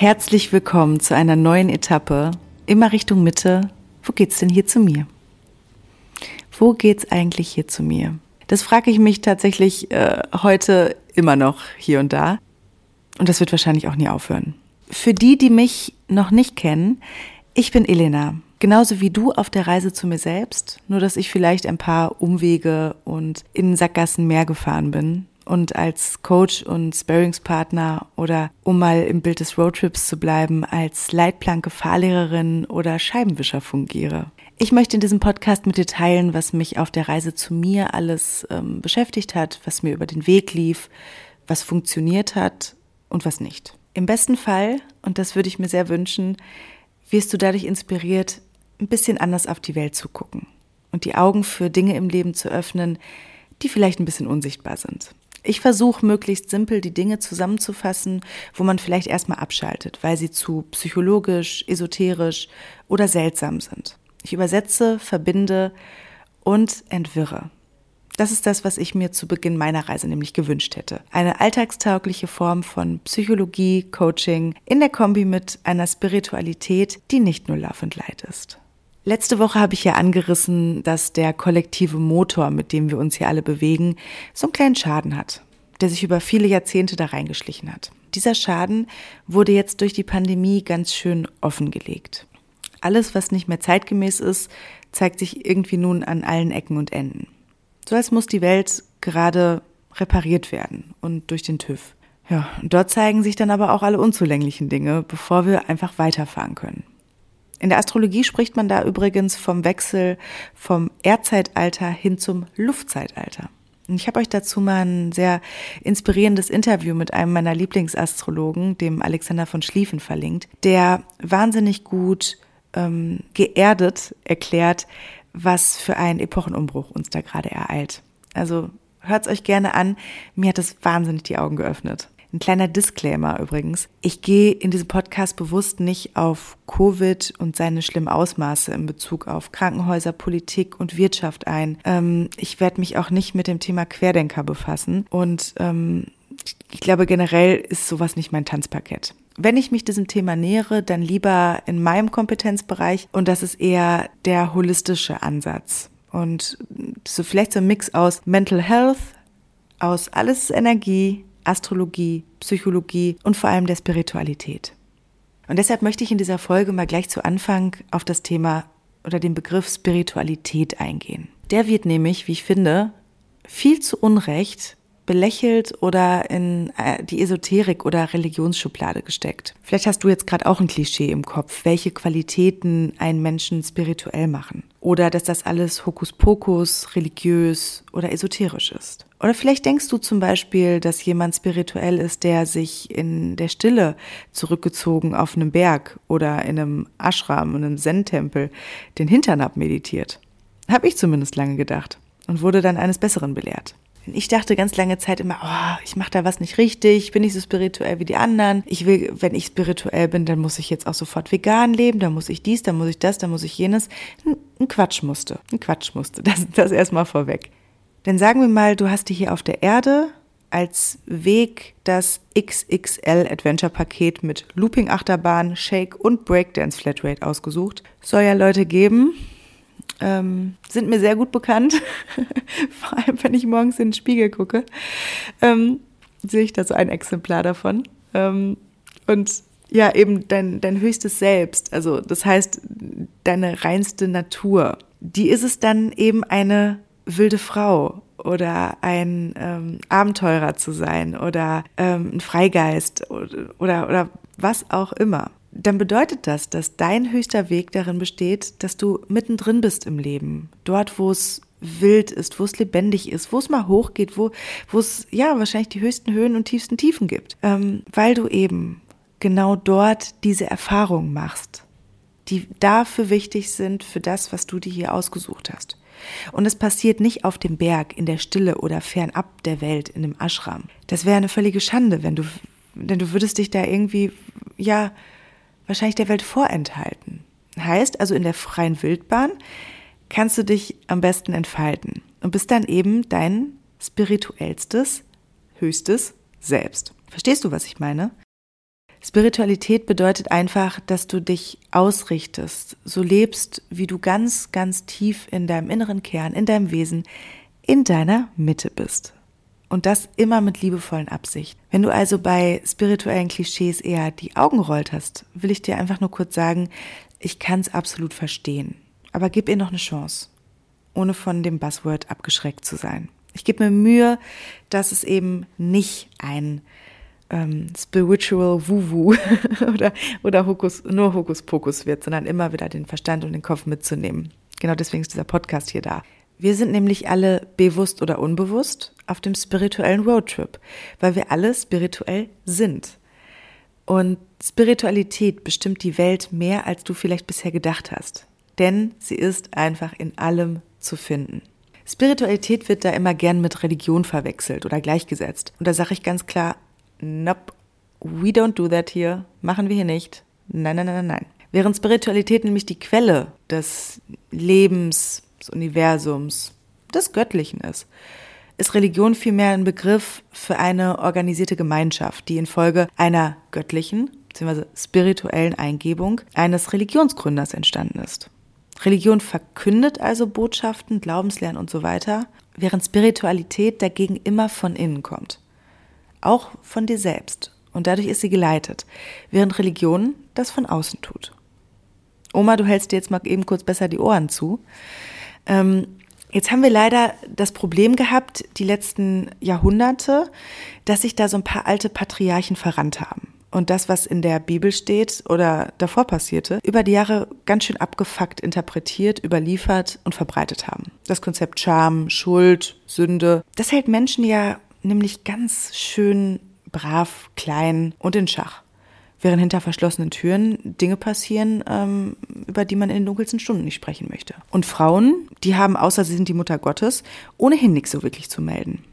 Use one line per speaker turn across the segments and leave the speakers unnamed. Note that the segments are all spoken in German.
Herzlich willkommen zu einer neuen Etappe. Immer Richtung Mitte. Wo geht's denn hier zu mir? Wo geht's eigentlich hier zu mir? Das frage ich mich tatsächlich äh, heute immer noch hier und da. Und das wird wahrscheinlich auch nie aufhören. Für die, die mich noch nicht kennen, ich bin Elena. Genauso wie du auf der Reise zu mir selbst, nur dass ich vielleicht ein paar Umwege und in Sackgassen mehr gefahren bin und als Coach und Sparingspartner oder um mal im Bild des Roadtrips zu bleiben, als Leitplanke Fahrlehrerin oder Scheibenwischer fungiere. Ich möchte in diesem Podcast mit dir teilen, was mich auf der Reise zu mir alles ähm, beschäftigt hat, was mir über den Weg lief, was funktioniert hat und was nicht. Im besten Fall, und das würde ich mir sehr wünschen, wirst du dadurch inspiriert, ein bisschen anders auf die Welt zu gucken und die Augen für Dinge im Leben zu öffnen, die vielleicht ein bisschen unsichtbar sind. Ich versuche möglichst simpel die Dinge zusammenzufassen, wo man vielleicht erstmal abschaltet, weil sie zu psychologisch, esoterisch oder seltsam sind. Ich übersetze, verbinde und entwirre. Das ist das, was ich mir zu Beginn meiner Reise nämlich gewünscht hätte. Eine alltagstaugliche Form von Psychologie, Coaching in der Kombi mit einer Spiritualität, die nicht nur Love and Light ist. Letzte Woche habe ich ja angerissen, dass der kollektive Motor, mit dem wir uns hier alle bewegen, so einen kleinen Schaden hat, der sich über viele Jahrzehnte da reingeschlichen hat. Dieser Schaden wurde jetzt durch die Pandemie ganz schön offengelegt. Alles, was nicht mehr zeitgemäß ist, zeigt sich irgendwie nun an allen Ecken und Enden. So als muss die Welt gerade repariert werden und durch den TÜV. Ja, und dort zeigen sich dann aber auch alle unzulänglichen Dinge, bevor wir einfach weiterfahren können. In der Astrologie spricht man da übrigens vom Wechsel vom Erdzeitalter hin zum Luftzeitalter. Ich habe euch dazu mal ein sehr inspirierendes Interview mit einem meiner Lieblingsastrologen, dem Alexander von Schlieffen, verlinkt, der wahnsinnig gut ähm, geerdet erklärt, was für ein Epochenumbruch uns da gerade ereilt. Also hört's euch gerne an. Mir hat es wahnsinnig die Augen geöffnet. Ein kleiner Disclaimer übrigens. Ich gehe in diesem Podcast bewusst nicht auf Covid und seine schlimmen Ausmaße in Bezug auf Krankenhäuser, Politik und Wirtschaft ein. Ähm, ich werde mich auch nicht mit dem Thema Querdenker befassen. Und ähm, ich glaube, generell ist sowas nicht mein Tanzparkett. Wenn ich mich diesem Thema nähere, dann lieber in meinem Kompetenzbereich und das ist eher der holistische Ansatz. Und so vielleicht so ein Mix aus Mental Health, aus alles Energie, Astrologie, Psychologie und vor allem der Spiritualität. Und deshalb möchte ich in dieser Folge mal gleich zu Anfang auf das Thema oder den Begriff Spiritualität eingehen. Der wird nämlich, wie ich finde, viel zu Unrecht belächelt oder in äh, die Esoterik oder Religionsschublade gesteckt. Vielleicht hast du jetzt gerade auch ein Klischee im Kopf, welche Qualitäten einen Menschen spirituell machen. Oder dass das alles Hokuspokus, religiös oder esoterisch ist. Oder vielleicht denkst du zum Beispiel, dass jemand spirituell ist, der sich in der Stille zurückgezogen auf einem Berg oder in einem Ashram, in einem Zen-Tempel den Hintern abmeditiert. Hab ich zumindest lange gedacht und wurde dann eines Besseren belehrt. Ich dachte ganz lange Zeit immer, oh, ich mache da was nicht richtig, ich bin nicht so spirituell wie die anderen. Ich will, wenn ich spirituell bin, dann muss ich jetzt auch sofort vegan leben, dann muss ich dies, dann muss ich das, dann muss ich jenes. Ein Quatsch musste, ein Quatsch musste. Das, das erstmal vorweg. Denn sagen wir mal, du hast dir hier auf der Erde als Weg das XXL Adventure Paket mit Looping Achterbahn, Shake und Breakdance Flatrate ausgesucht. Soll ja Leute geben, ähm, sind mir sehr gut bekannt. Vor allem, wenn ich morgens in den Spiegel gucke, ähm, sehe ich da so ein Exemplar davon. Ähm, und ja, eben dein, dein höchstes Selbst, also das heißt deine reinste Natur, die ist es dann eben eine wilde Frau oder ein ähm, Abenteurer zu sein oder ähm, ein Freigeist oder, oder, oder was auch immer dann bedeutet das, dass dein höchster Weg darin besteht, dass du mittendrin bist im Leben. Dort, wo es wild ist, wo es lebendig ist, wo es mal hochgeht, wo, es ja wahrscheinlich die höchsten Höhen und tiefsten Tiefen gibt. Ähm, weil du eben genau dort diese Erfahrungen machst, die dafür wichtig sind, für das, was du dir hier ausgesucht hast. Und es passiert nicht auf dem Berg, in der Stille oder fernab der Welt, in dem Ashram. Das wäre eine völlige Schande, wenn du, denn du würdest dich da irgendwie, ja, wahrscheinlich der Welt vorenthalten. Heißt also, in der freien Wildbahn kannst du dich am besten entfalten und bist dann eben dein spirituellstes, höchstes Selbst. Verstehst du, was ich meine? Spiritualität bedeutet einfach, dass du dich ausrichtest, so lebst, wie du ganz, ganz tief in deinem inneren Kern, in deinem Wesen, in deiner Mitte bist. Und das immer mit liebevollen Absicht. Wenn du also bei spirituellen Klischees eher die Augen rollt hast, will ich dir einfach nur kurz sagen, ich kann es absolut verstehen. Aber gib ihr noch eine Chance, ohne von dem Buzzword abgeschreckt zu sein. Ich gebe mir Mühe, dass es eben nicht ein ähm, Spiritual Wuwu oder, oder Hokus, nur Hokuspokus wird, sondern immer wieder den Verstand und den Kopf mitzunehmen. Genau deswegen ist dieser Podcast hier da. Wir sind nämlich alle bewusst oder unbewusst auf dem spirituellen Roadtrip, weil wir alle spirituell sind. Und Spiritualität bestimmt die Welt mehr, als du vielleicht bisher gedacht hast. Denn sie ist einfach in allem zu finden. Spiritualität wird da immer gern mit Religion verwechselt oder gleichgesetzt. Und da sage ich ganz klar, nope, we don't do that here, machen wir hier nicht. Nein, nein, nein, nein. Während Spiritualität nämlich die Quelle des Lebens, des Universums, des Göttlichen ist, ist Religion vielmehr ein Begriff für eine organisierte Gemeinschaft, die infolge einer göttlichen bzw. spirituellen Eingebung eines Religionsgründers entstanden ist. Religion verkündet also Botschaften, Glaubenslernen und so weiter, während Spiritualität dagegen immer von innen kommt. Auch von dir selbst. Und dadurch ist sie geleitet, während Religion das von außen tut. Oma, du hältst dir jetzt mal eben kurz besser die Ohren zu. Ähm, Jetzt haben wir leider das Problem gehabt, die letzten Jahrhunderte, dass sich da so ein paar alte Patriarchen verrannt haben. Und das, was in der Bibel steht oder davor passierte, über die Jahre ganz schön abgefuckt interpretiert, überliefert und verbreitet haben. Das Konzept Scham, Schuld, Sünde, das hält Menschen ja nämlich ganz schön brav, klein und in Schach während hinter verschlossenen Türen Dinge passieren, ähm, über die man in den dunkelsten Stunden nicht sprechen möchte. Und Frauen, die haben, außer sie sind die Mutter Gottes, ohnehin nichts so wirklich zu melden.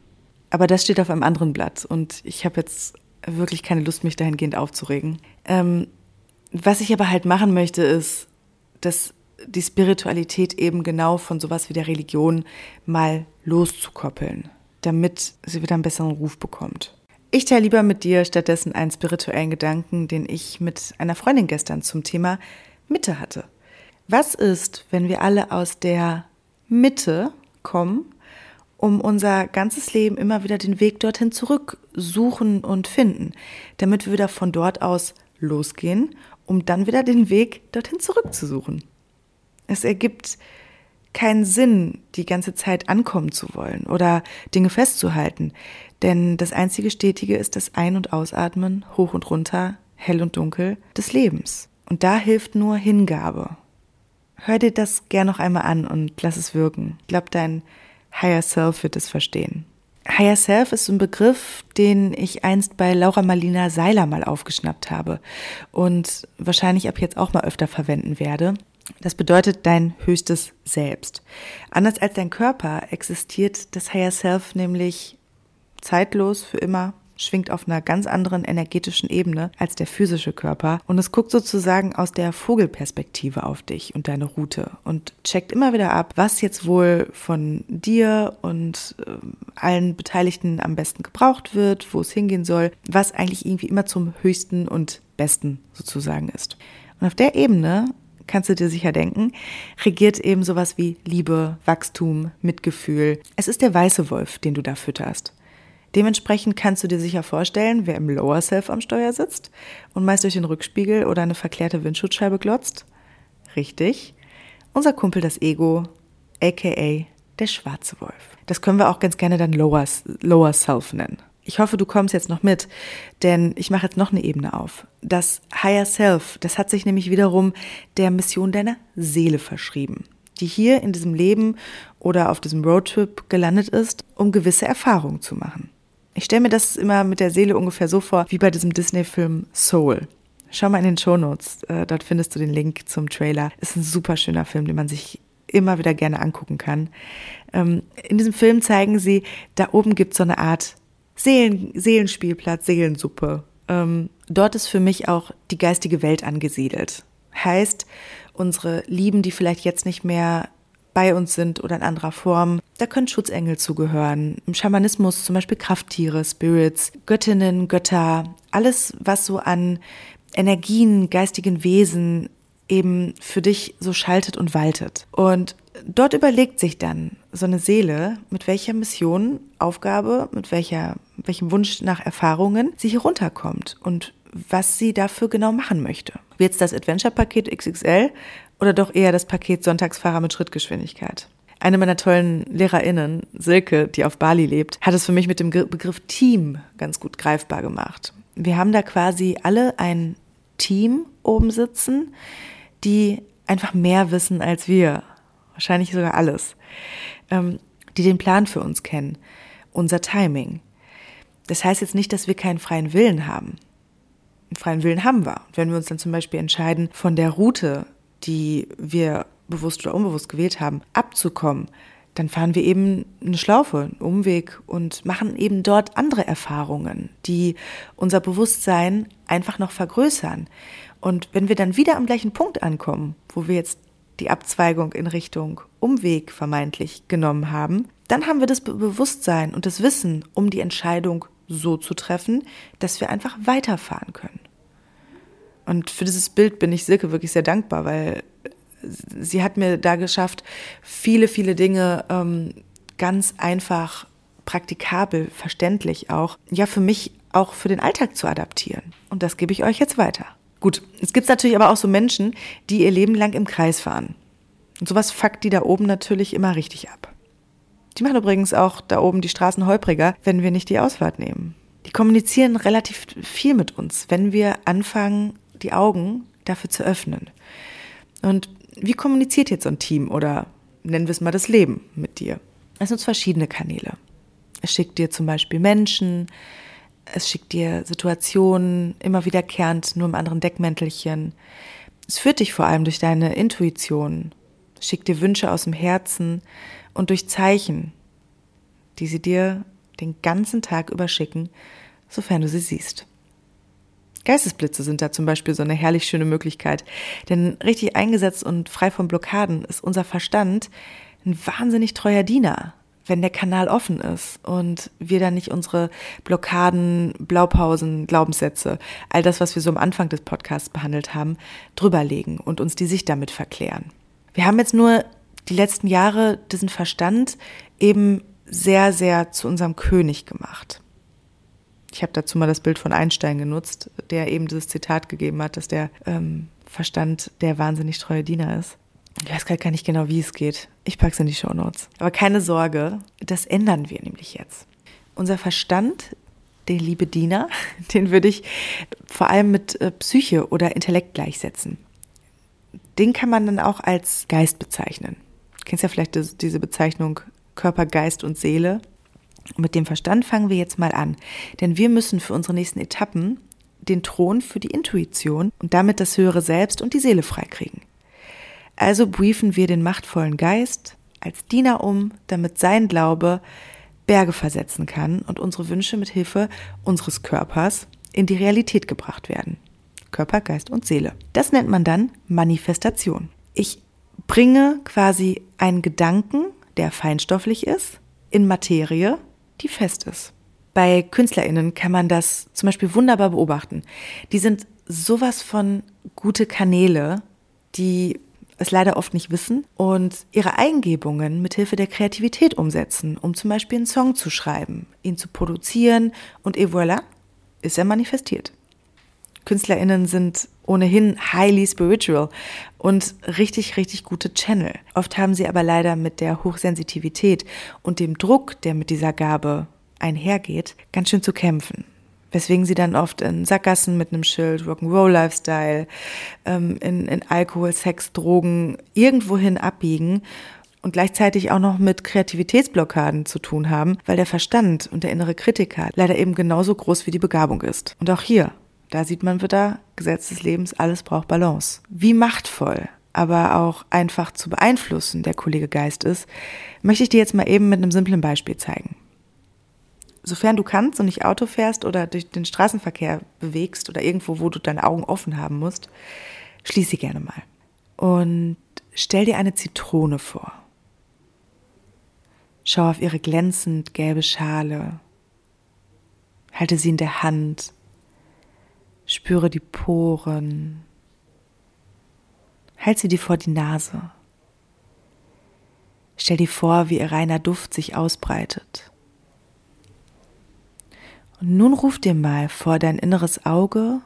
Aber das steht auf einem anderen Blatt und ich habe jetzt wirklich keine Lust, mich dahingehend aufzuregen. Ähm, was ich aber halt machen möchte, ist, dass die Spiritualität eben genau von sowas wie der Religion mal loszukoppeln, damit sie wieder einen besseren Ruf bekommt. Ich teile lieber mit dir stattdessen einen spirituellen Gedanken, den ich mit einer Freundin gestern zum Thema Mitte hatte. Was ist, wenn wir alle aus der Mitte kommen, um unser ganzes Leben immer wieder den Weg dorthin zurück suchen und finden, damit wir wieder von dort aus losgehen, um dann wieder den Weg dorthin zurückzusuchen? Es ergibt keinen Sinn, die ganze Zeit ankommen zu wollen oder Dinge festzuhalten. Denn das einzige Stetige ist das Ein- und Ausatmen, hoch und runter, hell und dunkel des Lebens. Und da hilft nur Hingabe. Hör dir das gern noch einmal an und lass es wirken. Ich glaube, dein Higher Self wird es verstehen. Higher Self ist ein Begriff, den ich einst bei Laura Marlina Seiler mal aufgeschnappt habe und wahrscheinlich ab jetzt auch mal öfter verwenden werde. Das bedeutet dein höchstes Selbst. Anders als dein Körper existiert das Higher Self nämlich zeitlos für immer, schwingt auf einer ganz anderen energetischen Ebene als der physische Körper und es guckt sozusagen aus der Vogelperspektive auf dich und deine Route und checkt immer wieder ab, was jetzt wohl von dir und äh, allen Beteiligten am besten gebraucht wird, wo es hingehen soll, was eigentlich irgendwie immer zum höchsten und besten sozusagen ist. Und auf der Ebene kannst du dir sicher denken, regiert eben sowas wie Liebe, Wachstum, Mitgefühl. Es ist der weiße Wolf, den du da fütterst. Dementsprechend kannst du dir sicher vorstellen, wer im Lower Self am Steuer sitzt und meist durch den Rückspiegel oder eine verklärte Windschutzscheibe glotzt. Richtig. Unser Kumpel das Ego, aka der schwarze Wolf. Das können wir auch ganz gerne dann Lower, Lower Self nennen. Ich hoffe, du kommst jetzt noch mit, denn ich mache jetzt noch eine Ebene auf. Das Higher Self, das hat sich nämlich wiederum der Mission deiner Seele verschrieben, die hier in diesem Leben oder auf diesem Roadtrip gelandet ist, um gewisse Erfahrungen zu machen. Ich stelle mir das immer mit der Seele ungefähr so vor, wie bei diesem Disney-Film Soul. Schau mal in den Shownotes, äh, dort findest du den Link zum Trailer. Ist ein super schöner Film, den man sich immer wieder gerne angucken kann. Ähm, in diesem Film zeigen sie, da oben gibt es so eine Art Seelen, Seelenspielplatz, Seelensuppe. Ähm, dort ist für mich auch die geistige Welt angesiedelt. Heißt, unsere Lieben, die vielleicht jetzt nicht mehr bei uns sind oder in anderer Form. Da können Schutzengel zugehören. Im Schamanismus zum Beispiel Krafttiere, Spirits, Göttinnen, Götter, alles, was so an Energien, geistigen Wesen eben für dich so schaltet und waltet. Und dort überlegt sich dann so eine Seele, mit welcher Mission, Aufgabe, mit welcher, welchem Wunsch nach Erfahrungen sie hier runterkommt und was sie dafür genau machen möchte. Wird es das Adventure-Paket XXL oder doch eher das Paket Sonntagsfahrer mit Schrittgeschwindigkeit? Eine meiner tollen LehrerInnen, Silke, die auf Bali lebt, hat es für mich mit dem Begriff Team ganz gut greifbar gemacht. Wir haben da quasi alle ein Team oben sitzen, die einfach mehr wissen als wir. Wahrscheinlich sogar alles. Ähm, die den Plan für uns kennen. Unser Timing. Das heißt jetzt nicht, dass wir keinen freien Willen haben. Einen freien Willen haben wir. Und wenn wir uns dann zum Beispiel entscheiden, von der Route, die wir bewusst oder unbewusst gewählt haben, abzukommen, dann fahren wir eben eine Schlaufe, einen Umweg und machen eben dort andere Erfahrungen, die unser Bewusstsein einfach noch vergrößern. Und wenn wir dann wieder am gleichen Punkt ankommen, wo wir jetzt die Abzweigung in Richtung Umweg vermeintlich genommen haben, dann haben wir das Bewusstsein und das Wissen, um die Entscheidung so zu treffen, dass wir einfach weiterfahren können. Und für dieses Bild bin ich Silke wirklich sehr dankbar, weil sie hat mir da geschafft, viele, viele Dinge ähm, ganz einfach, praktikabel, verständlich auch, ja, für mich auch für den Alltag zu adaptieren. Und das gebe ich euch jetzt weiter. Gut, es gibt natürlich aber auch so Menschen, die ihr Leben lang im Kreis fahren. Und sowas fuckt die da oben natürlich immer richtig ab. Die machen übrigens auch da oben die Straßen holpriger, wenn wir nicht die Ausfahrt nehmen. Die kommunizieren relativ viel mit uns, wenn wir anfangen, die Augen dafür zu öffnen. Und wie kommuniziert jetzt so ein Team oder nennen wir es mal das Leben mit dir? Es nutzt verschiedene Kanäle. Es schickt dir zum Beispiel Menschen, es schickt dir Situationen, immer wiederkehrend, nur im anderen Deckmäntelchen. Es führt dich vor allem durch deine Intuition, schickt dir Wünsche aus dem Herzen und durch Zeichen, die sie dir den ganzen Tag überschicken, sofern du sie siehst. Geistesblitze sind da zum Beispiel so eine herrlich schöne Möglichkeit. Denn richtig eingesetzt und frei von Blockaden ist unser Verstand ein wahnsinnig treuer Diener wenn der Kanal offen ist und wir dann nicht unsere Blockaden, Blaupausen, Glaubenssätze, all das, was wir so am Anfang des Podcasts behandelt haben, drüberlegen und uns die Sicht damit verklären. Wir haben jetzt nur die letzten Jahre diesen Verstand eben sehr, sehr zu unserem König gemacht. Ich habe dazu mal das Bild von Einstein genutzt, der eben dieses Zitat gegeben hat, dass der ähm, Verstand der wahnsinnig treue Diener ist. Ich weiß gerade gar nicht genau, wie es geht. Ich packe es in die Show Notes. Aber keine Sorge, das ändern wir nämlich jetzt. Unser Verstand, der liebe Diener, den würde ich vor allem mit äh, Psyche oder Intellekt gleichsetzen. Den kann man dann auch als Geist bezeichnen. Du kennst ja vielleicht diese Bezeichnung Körper, Geist und Seele. mit dem Verstand fangen wir jetzt mal an. Denn wir müssen für unsere nächsten Etappen den Thron für die Intuition und damit das höhere Selbst und die Seele freikriegen. Also briefen wir den machtvollen Geist als Diener um, damit sein Glaube Berge versetzen kann und unsere Wünsche mit Hilfe unseres Körpers in die Realität gebracht werden. Körper, Geist und Seele. Das nennt man dann Manifestation. Ich bringe quasi einen Gedanken, der feinstofflich ist, in Materie, die fest ist. Bei KünstlerInnen kann man das zum Beispiel wunderbar beobachten. Die sind sowas von gute Kanäle, die es leider oft nicht wissen und ihre Eingebungen mit Hilfe der Kreativität umsetzen, um zum Beispiel einen Song zu schreiben, ihn zu produzieren und et voilà, ist er manifestiert. KünstlerInnen sind ohnehin highly spiritual und richtig, richtig gute Channel. Oft haben sie aber leider mit der Hochsensitivität und dem Druck, der mit dieser Gabe einhergeht, ganz schön zu kämpfen weswegen sie dann oft in Sackgassen mit einem Schild, Rock'n'Roll-Lifestyle, ähm, in, in Alkohol, Sex, Drogen irgendwohin abbiegen und gleichzeitig auch noch mit Kreativitätsblockaden zu tun haben, weil der Verstand und der innere Kritiker leider eben genauso groß wie die Begabung ist. Und auch hier, da sieht man wieder, Gesetz des Lebens, alles braucht Balance. Wie machtvoll, aber auch einfach zu beeinflussen der Kollege Geist ist, möchte ich dir jetzt mal eben mit einem simplen Beispiel zeigen sofern du kannst und nicht Auto fährst oder durch den Straßenverkehr bewegst oder irgendwo, wo du deine Augen offen haben musst, schließ sie gerne mal. Und stell dir eine Zitrone vor. Schau auf ihre glänzend gelbe Schale. Halte sie in der Hand. Spüre die Poren. Halt sie dir vor die Nase. Stell dir vor, wie ihr reiner Duft sich ausbreitet. Und nun ruf dir mal vor dein inneres Auge,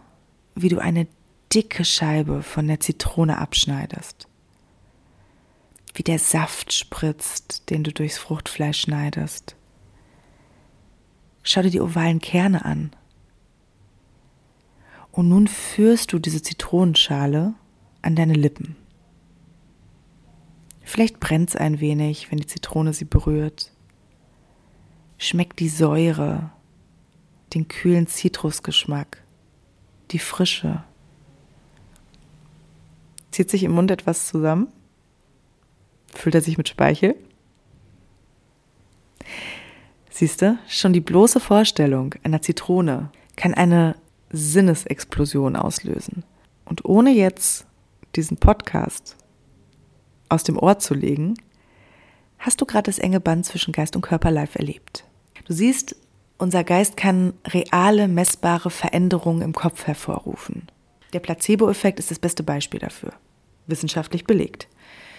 wie du eine dicke Scheibe von der Zitrone abschneidest. Wie der Saft spritzt, den du durchs Fruchtfleisch schneidest. Schau dir die ovalen Kerne an. Und nun führst du diese Zitronenschale an deine Lippen. Vielleicht brennt es ein wenig, wenn die Zitrone sie berührt. Schmeckt die Säure, den kühlen Zitrusgeschmack, die Frische. Zieht sich im Mund etwas zusammen? Füllt er sich mit Speichel? Siehst du, schon die bloße Vorstellung einer Zitrone kann eine Sinnesexplosion auslösen. Und ohne jetzt diesen Podcast aus dem Ohr zu legen, hast du gerade das enge Band zwischen Geist und Körper live erlebt. Du siehst, unser Geist kann reale, messbare Veränderungen im Kopf hervorrufen. Der Placebo-Effekt ist das beste Beispiel dafür. Wissenschaftlich belegt.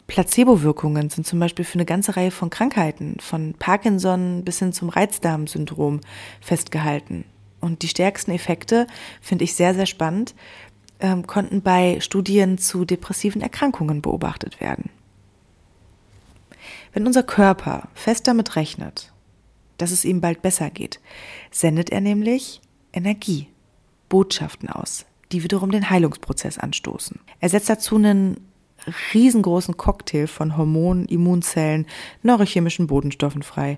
Placebo-Wirkungen sind zum Beispiel für eine ganze Reihe von Krankheiten, von Parkinson bis hin zum Reizdarmsyndrom festgehalten. Und die stärksten Effekte finde ich sehr, sehr spannend, ähm, konnten bei Studien zu depressiven Erkrankungen beobachtet werden. Wenn unser Körper fest damit rechnet, dass es ihm bald besser geht, sendet er nämlich Energie, Botschaften aus, die wiederum den Heilungsprozess anstoßen. Er setzt dazu einen riesengroßen Cocktail von Hormonen, Immunzellen, neurochemischen Bodenstoffen frei.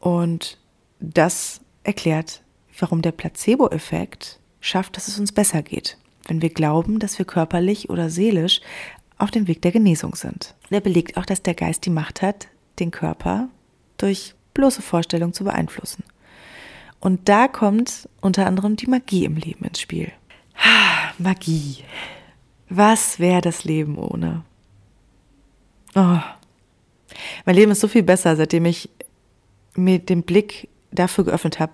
Und das erklärt, warum der Placebo-Effekt schafft, dass es uns besser geht, wenn wir glauben, dass wir körperlich oder seelisch auf dem Weg der Genesung sind. Der belegt auch, dass der Geist die Macht hat, den Körper durch bloße Vorstellung zu beeinflussen. Und da kommt unter anderem die Magie im Leben ins Spiel. Magie. Was wäre das Leben ohne? Oh. Mein Leben ist so viel besser, seitdem ich mir den Blick dafür geöffnet habe.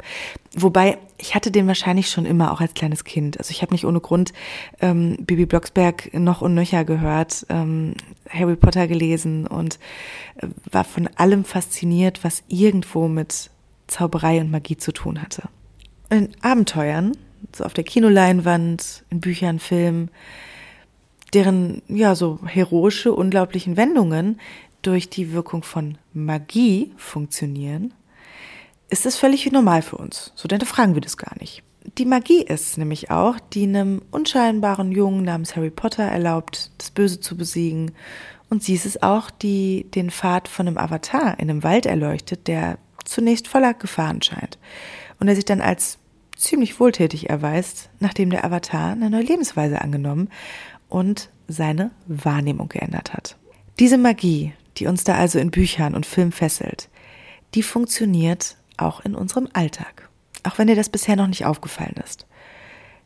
Wobei, ich hatte den wahrscheinlich schon immer, auch als kleines Kind. Also ich habe nicht ohne Grund ähm, Bibi Blocksberg noch und nöcher gehört, ähm, Harry Potter gelesen und äh, war von allem fasziniert, was irgendwo mit Zauberei und Magie zu tun hatte. In Abenteuern, so auf der Kinoleinwand, in Büchern, Filmen, deren ja so heroische, unglaublichen Wendungen durch die Wirkung von Magie funktionieren, ist es völlig normal für uns. So denn fragen wir das gar nicht. Die Magie ist nämlich auch, die einem unscheinbaren Jungen namens Harry Potter erlaubt, das Böse zu besiegen. Und sie ist es auch, die den Pfad von einem Avatar in einem Wald erleuchtet, der zunächst voller Gefahren scheint. Und der sich dann als ziemlich wohltätig erweist, nachdem der Avatar eine neue Lebensweise angenommen und seine Wahrnehmung geändert hat. Diese Magie, die uns da also in Büchern und Filmen fesselt, die funktioniert auch in unserem Alltag. Auch wenn dir das bisher noch nicht aufgefallen ist.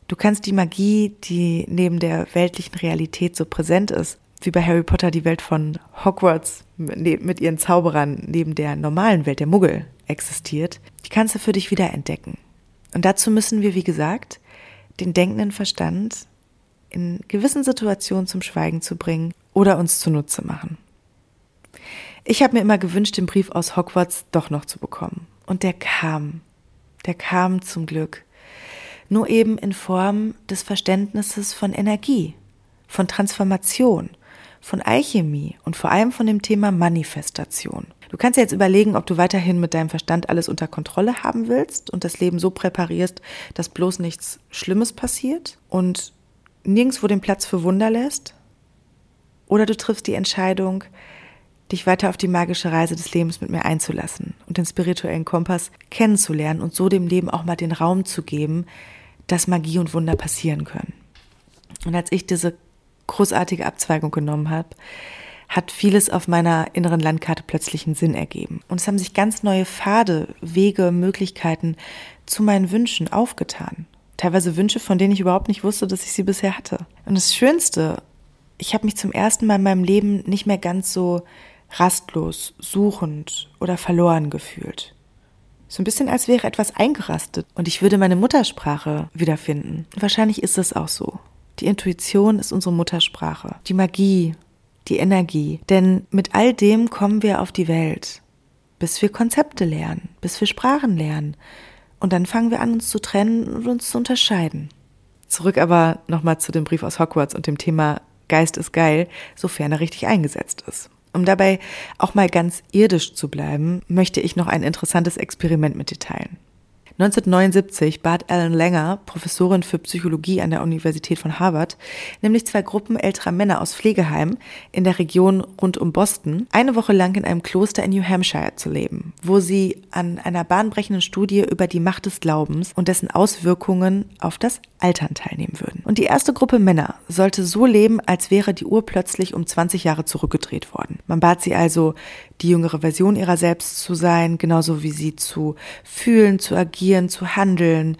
Du kannst die Magie, die neben der weltlichen Realität so präsent ist, wie bei Harry Potter die Welt von Hogwarts ne, mit ihren Zauberern neben der normalen Welt der Muggel existiert, die kannst du für dich wieder entdecken. Und dazu müssen wir, wie gesagt, den denkenden Verstand in gewissen Situationen zum Schweigen zu bringen oder uns zunutze machen. Ich habe mir immer gewünscht, den Brief aus Hogwarts doch noch zu bekommen. Und der kam. Der kam zum Glück. Nur eben in Form des Verständnisses von Energie, von Transformation, von Alchemie und vor allem von dem Thema Manifestation. Du kannst jetzt überlegen, ob du weiterhin mit deinem Verstand alles unter Kontrolle haben willst und das Leben so präparierst, dass bloß nichts Schlimmes passiert und nirgendwo den Platz für Wunder lässt. Oder du triffst die Entscheidung, dich weiter auf die magische Reise des Lebens mit mir einzulassen und den spirituellen Kompass kennenzulernen und so dem Leben auch mal den Raum zu geben, dass Magie und Wunder passieren können. Und als ich diese großartige Abzweigung genommen habe, hat vieles auf meiner inneren Landkarte plötzlich einen Sinn ergeben. Und es haben sich ganz neue Pfade, Wege, Möglichkeiten zu meinen Wünschen aufgetan. Teilweise Wünsche, von denen ich überhaupt nicht wusste, dass ich sie bisher hatte. Und das Schönste, ich habe mich zum ersten Mal in meinem Leben nicht mehr ganz so rastlos, suchend oder verloren gefühlt. So ein bisschen als wäre etwas eingerastet und ich würde meine Muttersprache wiederfinden. Wahrscheinlich ist es auch so. Die Intuition ist unsere Muttersprache. Die Magie, die Energie. Denn mit all dem kommen wir auf die Welt, bis wir Konzepte lernen, bis wir Sprachen lernen. Und dann fangen wir an, uns zu trennen und uns zu unterscheiden. Zurück aber nochmal zu dem Brief aus Hogwarts und dem Thema Geist ist geil, sofern er richtig eingesetzt ist. Um dabei auch mal ganz irdisch zu bleiben, möchte ich noch ein interessantes Experiment mit dir teilen. 1979 bat Alan Langer, Professorin für Psychologie an der Universität von Harvard, nämlich zwei Gruppen älterer Männer aus Pflegeheimen in der Region rund um Boston, eine Woche lang in einem Kloster in New Hampshire zu leben, wo sie an einer bahnbrechenden Studie über die Macht des Glaubens und dessen Auswirkungen auf das Altern teilnehmen würden. Und die erste Gruppe Männer sollte so leben, als wäre die Uhr plötzlich um 20 Jahre zurückgedreht worden. Man bat sie also, die jüngere Version ihrer selbst zu sein, genauso wie sie zu fühlen, zu agieren, zu handeln.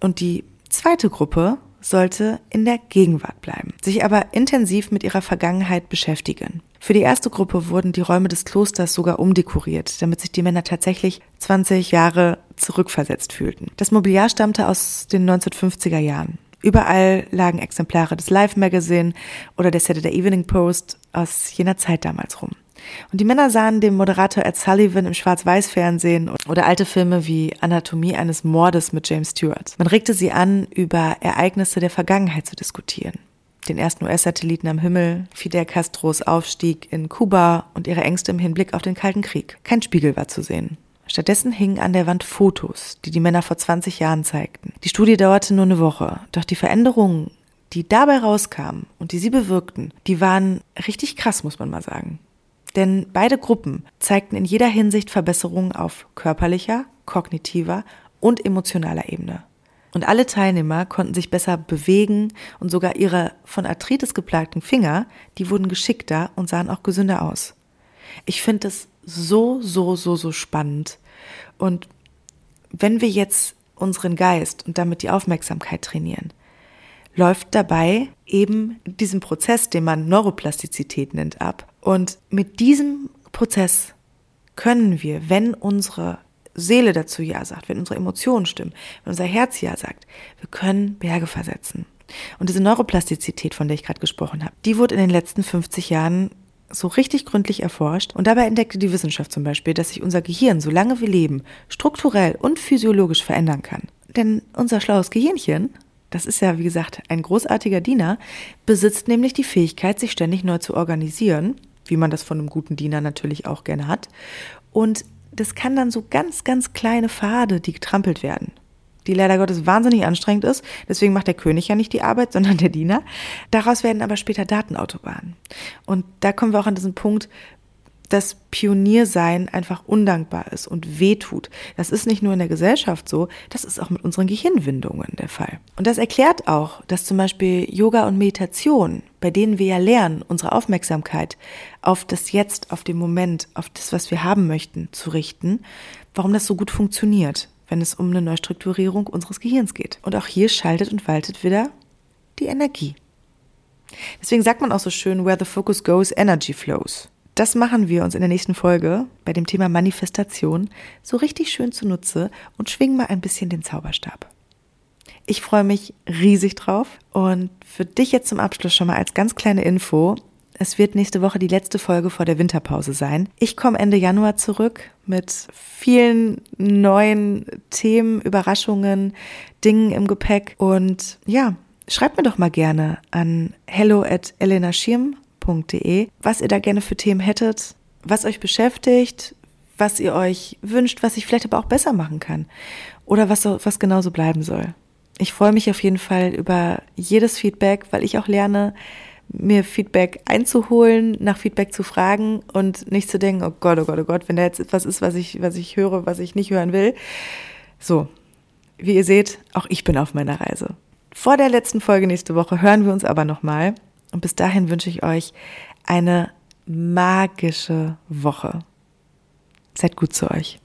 Und die zweite Gruppe sollte in der Gegenwart bleiben, sich aber intensiv mit ihrer Vergangenheit beschäftigen. Für die erste Gruppe wurden die Räume des Klosters sogar umdekoriert, damit sich die Männer tatsächlich 20 Jahre zurückversetzt fühlten. Das Mobiliar stammte aus den 1950er Jahren. Überall lagen Exemplare des Life Magazine oder der Saturday Evening Post aus jener Zeit damals rum. Und die Männer sahen den Moderator Ed Sullivan im Schwarz-Weiß-Fernsehen oder alte Filme wie Anatomie eines Mordes mit James Stewart. Man regte sie an, über Ereignisse der Vergangenheit zu diskutieren. Den ersten US-Satelliten am Himmel, Fidel Castros Aufstieg in Kuba und ihre Ängste im Hinblick auf den Kalten Krieg. Kein Spiegel war zu sehen. Stattdessen hingen an der Wand Fotos, die die Männer vor 20 Jahren zeigten. Die Studie dauerte nur eine Woche, doch die Veränderungen, die dabei rauskamen und die sie bewirkten, die waren richtig krass, muss man mal sagen. Denn beide Gruppen zeigten in jeder Hinsicht Verbesserungen auf körperlicher, kognitiver und emotionaler Ebene. Und alle Teilnehmer konnten sich besser bewegen und sogar ihre von Arthritis geplagten Finger, die wurden geschickter und sahen auch gesünder aus. Ich finde das so, so, so, so spannend. Und wenn wir jetzt unseren Geist und damit die Aufmerksamkeit trainieren, läuft dabei eben diesen Prozess, den man Neuroplastizität nennt, ab. Und mit diesem Prozess können wir, wenn unsere Seele dazu Ja sagt, wenn unsere Emotionen stimmen, wenn unser Herz Ja sagt, wir können Berge versetzen. Und diese Neuroplastizität, von der ich gerade gesprochen habe, die wurde in den letzten 50 Jahren so richtig gründlich erforscht. Und dabei entdeckte die Wissenschaft zum Beispiel, dass sich unser Gehirn, solange wir leben, strukturell und physiologisch verändern kann. Denn unser schlaues Gehirnchen das ist ja, wie gesagt, ein großartiger Diener, besitzt nämlich die Fähigkeit, sich ständig neu zu organisieren, wie man das von einem guten Diener natürlich auch gerne hat. Und das kann dann so ganz, ganz kleine Pfade, die getrampelt werden, die leider Gottes wahnsinnig anstrengend ist. Deswegen macht der König ja nicht die Arbeit, sondern der Diener. Daraus werden aber später Datenautobahnen. Und da kommen wir auch an diesen Punkt, dass Pioniersein einfach undankbar ist und wehtut. Das ist nicht nur in der Gesellschaft so, das ist auch mit unseren Gehirnwindungen der Fall. Und das erklärt auch, dass zum Beispiel Yoga und Meditation, bei denen wir ja lernen, unsere Aufmerksamkeit auf das Jetzt, auf den Moment, auf das, was wir haben möchten, zu richten, warum das so gut funktioniert, wenn es um eine Neustrukturierung unseres Gehirns geht. Und auch hier schaltet und waltet wieder die Energie. Deswegen sagt man auch so schön, where the focus goes, energy flows. Das machen wir uns in der nächsten Folge bei dem Thema Manifestation so richtig schön zunutze und schwingen mal ein bisschen den Zauberstab. Ich freue mich riesig drauf und für dich jetzt zum Abschluss schon mal als ganz kleine Info. Es wird nächste Woche die letzte Folge vor der Winterpause sein. Ich komme Ende Januar zurück mit vielen neuen Themen, Überraschungen, Dingen im Gepäck und ja, schreibt mir doch mal gerne an hello at elenaschirm www.mama-mama.de, was ihr da gerne für Themen hättet, was euch beschäftigt, was ihr euch wünscht, was ich vielleicht aber auch besser machen kann oder was, was genauso bleiben soll. Ich freue mich auf jeden Fall über jedes Feedback, weil ich auch lerne, mir Feedback einzuholen, nach Feedback zu fragen und nicht zu denken, oh Gott, oh Gott, oh Gott, wenn da jetzt etwas ist, was ich, was ich höre, was ich nicht hören will. So, wie ihr seht, auch ich bin auf meiner Reise. Vor der letzten Folge nächste Woche hören wir uns aber nochmal. Und bis dahin wünsche ich euch eine magische Woche. Seid gut zu euch.